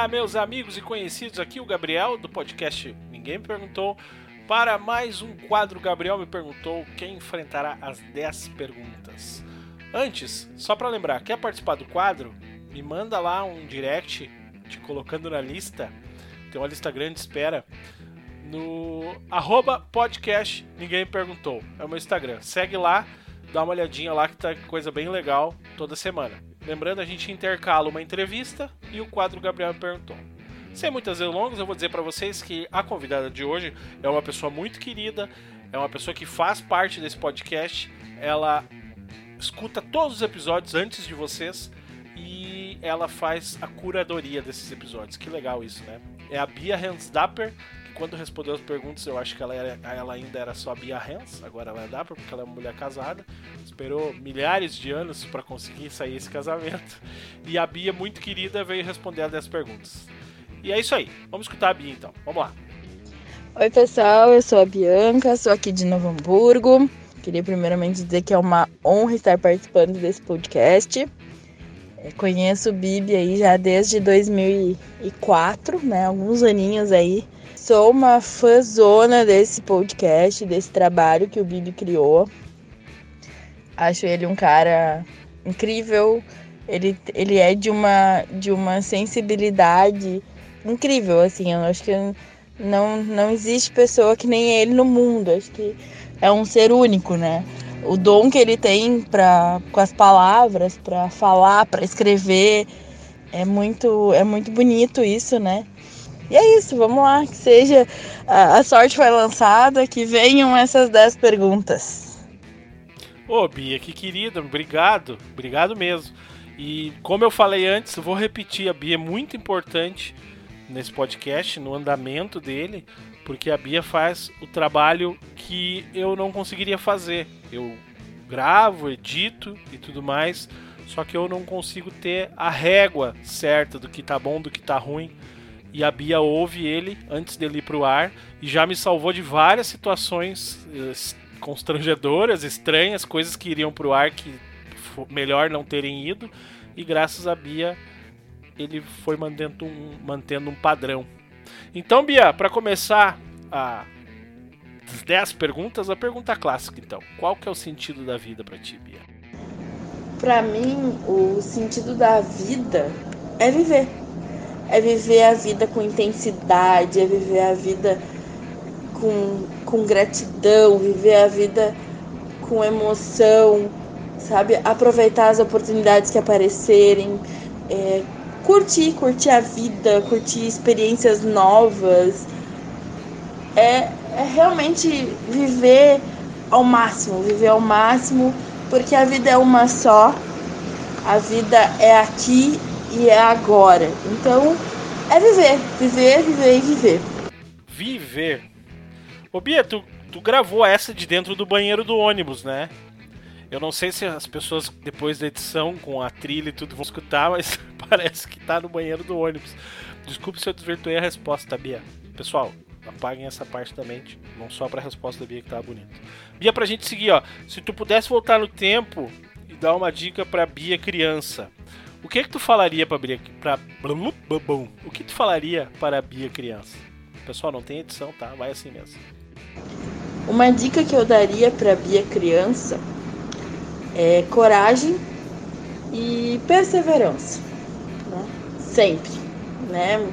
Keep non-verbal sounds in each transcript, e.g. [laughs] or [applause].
Olá, meus amigos e conhecidos, aqui o Gabriel do podcast Ninguém Me Perguntou. Para mais um quadro, Gabriel me perguntou quem enfrentará as 10 perguntas. Antes, só para lembrar, quer participar do quadro? Me manda lá um direct te colocando na lista. Tem uma lista grande de espera no arroba podcast Ninguém Me Perguntou. É o meu Instagram. Segue lá, dá uma olhadinha lá que tá coisa bem legal toda semana. Lembrando, a gente intercala uma entrevista e o quadro Gabriel perguntou. Sem muitas delongas, eu vou dizer para vocês que a convidada de hoje é uma pessoa muito querida, é uma pessoa que faz parte desse podcast, ela escuta todos os episódios antes de vocês e ela faz a curadoria desses episódios. Que legal isso, né? É a Bia Hansdapper, quando respondeu as perguntas, eu acho que ela, era, ela ainda era só Bia Hans, agora ela é Dapper, porque ela é uma mulher casada. Esperou milhares de anos para conseguir sair esse casamento. [laughs] E a Bia, muito querida, veio responder as perguntas. E é isso aí. Vamos escutar a Bia então. Vamos lá. Oi, pessoal. Eu sou a Bianca, sou aqui de Novo Hamburgo. Queria primeiramente dizer que é uma honra estar participando desse podcast. É, conheço o Bibi aí já desde 2004, né? Alguns aninhos aí sou uma fãzona desse podcast, desse trabalho que o Bibi criou. Acho ele um cara incrível. Ele, ele é de uma, de uma sensibilidade incrível, assim. Eu acho que não, não existe pessoa que nem ele no mundo. Acho que é um ser único, né? O dom que ele tem pra, com as palavras, para falar, para escrever, é muito, é muito bonito isso, né? E é isso, vamos lá, que seja a, sorte foi lançada, que venham essas 10 perguntas. Ô, Bia, que querida, obrigado, obrigado mesmo. E como eu falei antes, vou repetir, a Bia é muito importante nesse podcast, no andamento dele, porque a Bia faz o trabalho que eu não conseguiria fazer. Eu gravo, edito e tudo mais, só que eu não consigo ter a régua certa do que tá bom, do que tá ruim e a Bia ouve ele antes dele ir pro ar e já me salvou de várias situações eh, constrangedoras, estranhas, coisas que iriam pro ar que melhor não terem ido. E graças a Bia ele foi mantendo um, mantendo um padrão. Então, Bia, para começar a 10 perguntas, a pergunta clássica então. Qual que é o sentido da vida para ti, Bia? Para mim, o sentido da vida é viver é viver a vida com intensidade, é viver a vida com, com gratidão, viver a vida com emoção, sabe? Aproveitar as oportunidades que aparecerem, é, curtir, curtir a vida, curtir experiências novas. É, é realmente viver ao máximo, viver ao máximo, porque a vida é uma só, a vida é aqui e é agora. Então, é viver, viver, viver e viver. Viver. Ô Bia, tu, tu gravou essa de dentro do banheiro do ônibus, né? Eu não sei se as pessoas, depois da edição, com a trilha e tudo, vão escutar, mas [laughs] parece que tá no banheiro do ônibus. Desculpe se eu desvirtuei a resposta, Bia. Pessoal, apaguem essa parte da mente, não só pra resposta da Bia que tava bonita. Bia, pra gente seguir, ó. Se tu pudesse voltar no tempo e dar uma dica pra Bia criança, o que é que tu falaria para Bia para O que tu falaria para a Bia criança? Pessoal, não tem edição, tá? Vai assim mesmo. Uma dica que eu daria para Bia criança é coragem e perseverança, né? Sempre, né?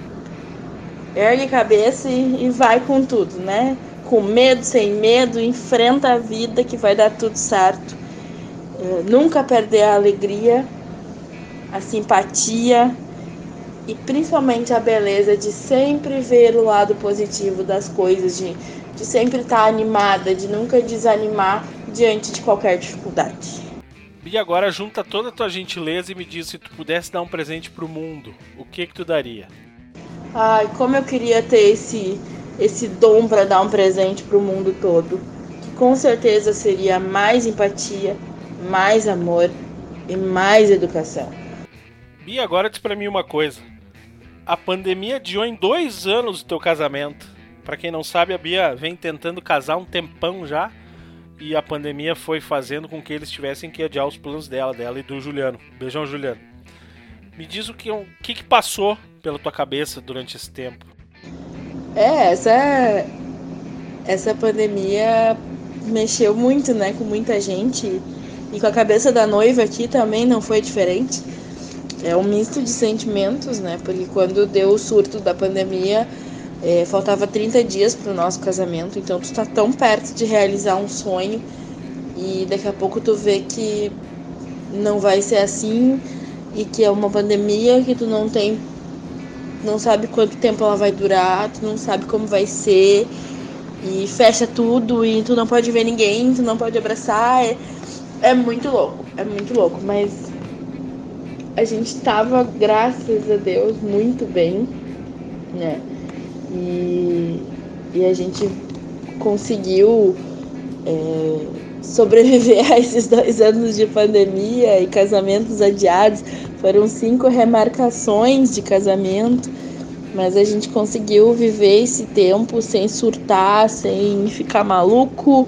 Ergue a cabeça e, e vai com tudo, né? Com medo, sem medo, enfrenta a vida que vai dar tudo certo. É, nunca perder a alegria a simpatia e principalmente a beleza de sempre ver o lado positivo das coisas, de, de sempre estar animada, de nunca desanimar diante de qualquer dificuldade. E agora junta toda a tua gentileza e me diz se tu pudesse dar um presente pro mundo, o que que tu daria? Ai, como eu queria ter esse esse dom para dar um presente pro mundo todo, que com certeza seria mais empatia, mais amor e mais educação. Bia, agora diz pra mim uma coisa. A pandemia adiou em dois anos o teu casamento. Para quem não sabe, a Bia vem tentando casar um tempão já. E a pandemia foi fazendo com que eles tivessem que adiar os planos dela, dela e do Juliano. Beijão, Juliano. Me diz o que, o que, que passou pela tua cabeça durante esse tempo? É, essa essa pandemia mexeu muito, né, com muita gente e com a cabeça da noiva aqui também não foi diferente. É um misto de sentimentos, né? Porque quando deu o surto da pandemia, é, faltava 30 dias para o nosso casamento, então tu tá tão perto de realizar um sonho e daqui a pouco tu vê que não vai ser assim e que é uma pandemia que tu não tem não sabe quanto tempo ela vai durar, tu não sabe como vai ser e fecha tudo e tu não pode ver ninguém, tu não pode abraçar. É, é muito louco, é muito louco, mas a gente tava, graças a Deus, muito bem, né? E, e a gente conseguiu é, sobreviver [laughs] a esses dois anos de pandemia e casamentos adiados. Foram cinco remarcações de casamento, mas a gente conseguiu viver esse tempo sem surtar, sem ficar maluco,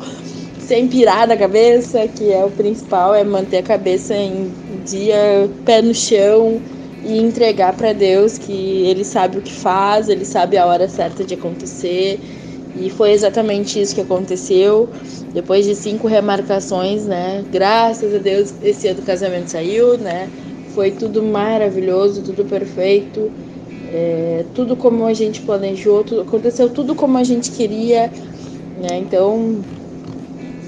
sem pirar da cabeça, que é o principal, é manter a cabeça em dia, pé no chão e entregar para Deus que Ele sabe o que faz, Ele sabe a hora certa de acontecer. E foi exatamente isso que aconteceu. Depois de cinco remarcações, né? Graças a Deus, esse ano do casamento saiu, né? Foi tudo maravilhoso, tudo perfeito, é, tudo como a gente planejou, tudo, aconteceu tudo como a gente queria, né? Então,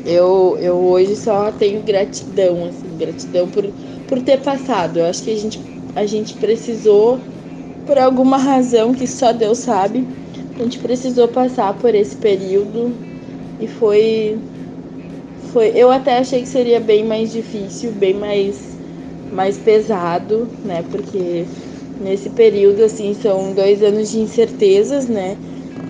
eu, eu hoje só tenho gratidão, assim, gratidão por, por ter passado. Eu acho que a gente, a gente precisou, por alguma razão que só Deus sabe, a gente precisou passar por esse período e foi foi eu até achei que seria bem mais difícil, bem mais mais pesado, né? Porque nesse período assim são dois anos de incertezas, né?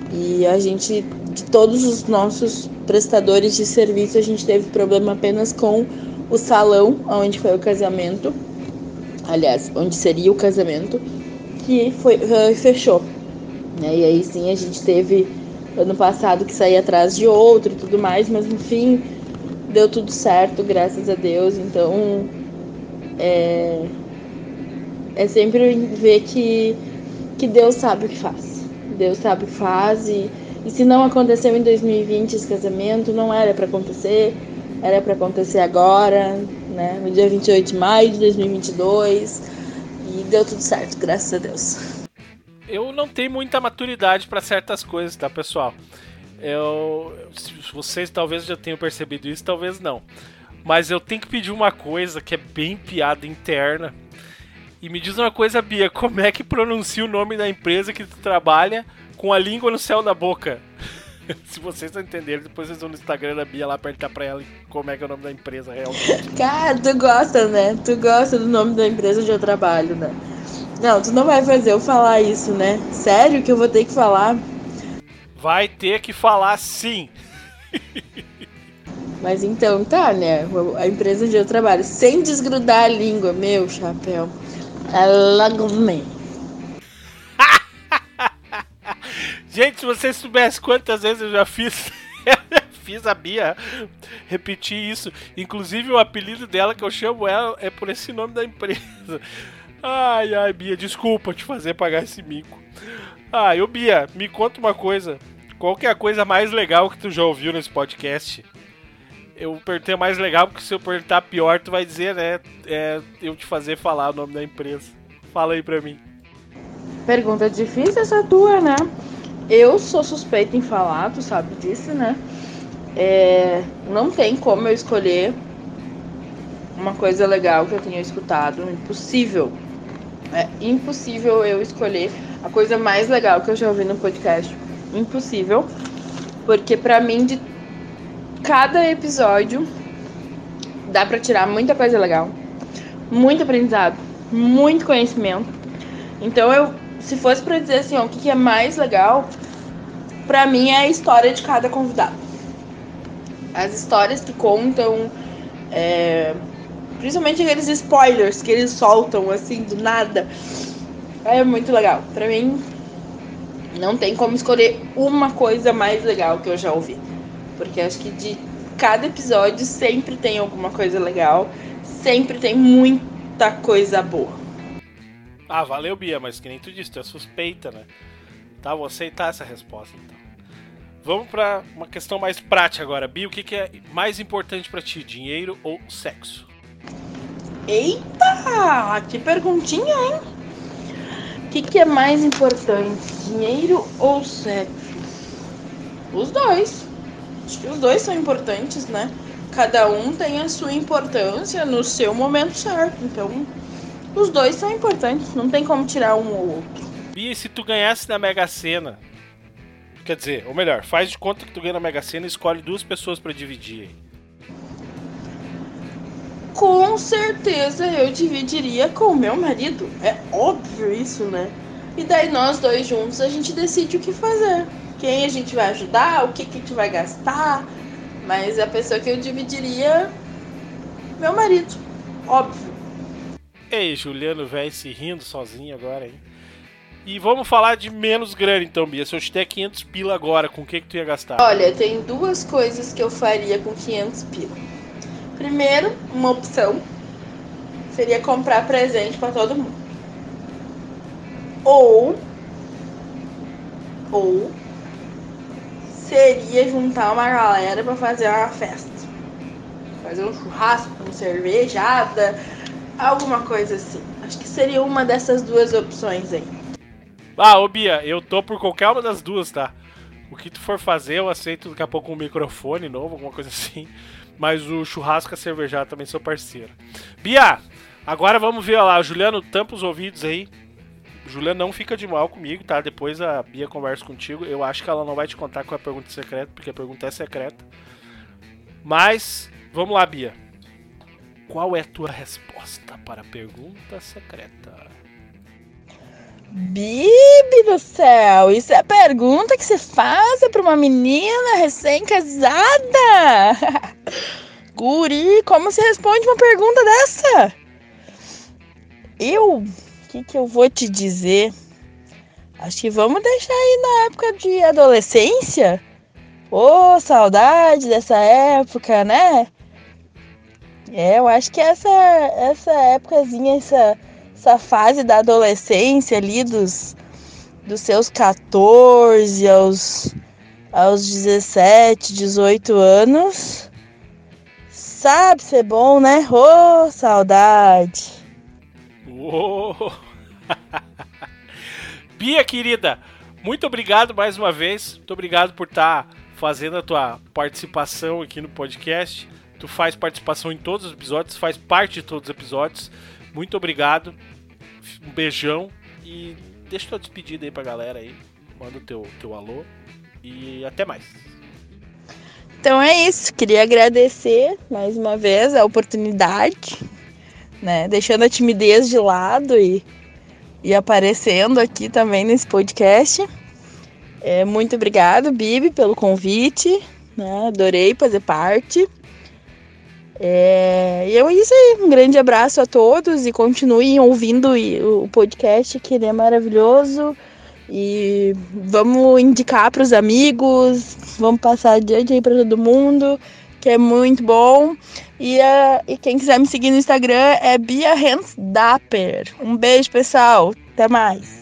E a gente de todos os nossos prestadores de serviço, a gente teve problema apenas com o salão onde foi o casamento. Aliás, onde seria o casamento, que foi uh, fechou. Né? E aí sim a gente teve ano passado que sair atrás de outro e tudo mais, mas no fim deu tudo certo, graças a Deus. Então é, é sempre ver que, que Deus sabe o que faz. Deus sabe o que faz e, e se não aconteceu em 2020 esse casamento, não era para acontecer, era para acontecer agora, né? No dia 28 de maio de 2022 e deu tudo certo, graças a Deus eu não tenho muita maturidade para certas coisas, tá, pessoal? Eu, vocês talvez já tenham percebido isso, talvez não. Mas eu tenho que pedir uma coisa que é bem piada interna. E me diz uma coisa, Bia, como é que pronuncia o nome da empresa que tu trabalha com a língua no céu da boca? [laughs] Se vocês não entenderem, depois vocês vão no Instagram da Bia lá perguntar pra ela como é que é o nome da empresa realmente. Cara, tu gosta, né? Tu gosta do nome da empresa onde eu trabalho, né? Não, tu não vai fazer eu falar isso, né? Sério que eu vou ter que falar? Vai ter que falar sim. [laughs] Mas então tá, né? A empresa onde eu trabalho, sem desgrudar a língua, meu chapéu. É Lagomé. Gente, se vocês soubessem quantas vezes eu já fiz. [laughs] fiz a Bia repetir isso. Inclusive o apelido dela que eu chamo ela é por esse nome da empresa. Ai, ai, Bia, desculpa te fazer pagar esse mico. Ah, ô Bia, me conta uma coisa. Qual que é a coisa mais legal que tu já ouviu nesse podcast? Eu perguntei mais legal, porque se eu perguntar pior, tu vai dizer, né? É eu te fazer falar o nome da empresa. Fala aí pra mim. Pergunta difícil essa tua, né? Eu sou suspeita em falar, tu sabe disso, né? É, não tem como eu escolher uma coisa legal que eu tenha escutado. Impossível. É impossível eu escolher a coisa mais legal que eu já ouvi no podcast. Impossível. Porque para mim de cada episódio dá para tirar muita coisa legal, muito aprendizado, muito conhecimento. Então eu, se fosse para dizer assim, ó, o que, que é mais legal, para mim é a história de cada convidado. As histórias que contam, é, Principalmente aqueles spoilers que eles soltam assim do nada. É muito legal. Pra mim, não tem como escolher uma coisa mais legal que eu já ouvi. Porque acho que de cada episódio sempre tem alguma coisa legal. Sempre tem muita coisa boa. Ah, valeu, Bia, mas que nem tu disse, tu é suspeita, né? Tá, vou aceitar essa resposta então. Vamos para uma questão mais prática agora. Bia, o que, que é mais importante para ti, dinheiro ou sexo? Eita! Que perguntinha, hein? O que, que é mais importante, dinheiro ou sexo? Os dois. Acho que os dois são importantes, né? Cada um tem a sua importância no seu momento certo. Então, os dois são importantes. Não tem como tirar um ou outro. Bia, se tu ganhasse na Mega Sena, quer dizer, ou melhor, faz de conta que tu ganha na Mega Sena e escolhe duas pessoas para dividir. Com certeza eu dividiria com o meu marido. É óbvio isso, né? E daí nós dois juntos a gente decide o que fazer. Quem a gente vai ajudar, o que, que a gente vai gastar. Mas a pessoa que eu dividiria, meu marido. Óbvio. Ei, Juliano velho se rindo sozinho agora, hein? E vamos falar de menos grana então, Bia. Se eu te der 500 pila agora, com o que, que tu ia gastar? Olha, tem duas coisas que eu faria com 500 pila. Primeiro, uma opção seria comprar presente para todo mundo. Ou ou seria juntar uma galera para fazer uma festa. Fazer um churrasco, uma cervejada, alguma coisa assim. Acho que seria uma dessas duas opções aí. Ah, ô Bia, eu tô por qualquer uma das duas, tá? O que tu for fazer, eu aceito daqui a pouco um microfone novo, alguma coisa assim. Mas o churrasco a cervejada também sou parceiro. Bia, agora vamos ver lá. Juliano, tampa os ouvidos aí. O Juliano não fica de mal comigo, tá? Depois a Bia conversa contigo. Eu acho que ela não vai te contar com a pergunta secreta, porque a pergunta é secreta. Mas, vamos lá, Bia. Qual é a tua resposta para a pergunta secreta? Bibi do céu, isso é pergunta que você faz para uma menina recém-casada? [laughs] Guri, como se responde uma pergunta dessa? Eu, o que, que eu vou te dizer? Acho que vamos deixar aí na época de adolescência. Ô, oh, saudade dessa época, né? É, eu acho que essa, essa épocazinha, essa essa fase da adolescência ali, dos, dos seus 14 aos, aos 17, 18 anos. Sabe ser bom, né? Ô, oh, saudade! Uou. [laughs] Bia, querida, muito obrigado mais uma vez. Muito obrigado por estar tá fazendo a tua participação aqui no podcast. Tu faz participação em todos os episódios, faz parte de todos os episódios. Muito obrigado. Um beijão e deixa tua despedida aí pra galera aí. Manda o teu, teu alô e até mais. Então é isso, queria agradecer mais uma vez a oportunidade, né? Deixando a timidez de lado e, e aparecendo aqui também nesse podcast. É, muito obrigado, Bibi, pelo convite. Né? Adorei fazer parte. É, e é isso aí. Um grande abraço a todos e continuem ouvindo o podcast, que ele é maravilhoso. E vamos indicar para os amigos, vamos passar adiante aí para todo mundo, que é muito bom. E, uh, e quem quiser me seguir no Instagram é Bia Dapper. Um beijo, pessoal. Até mais.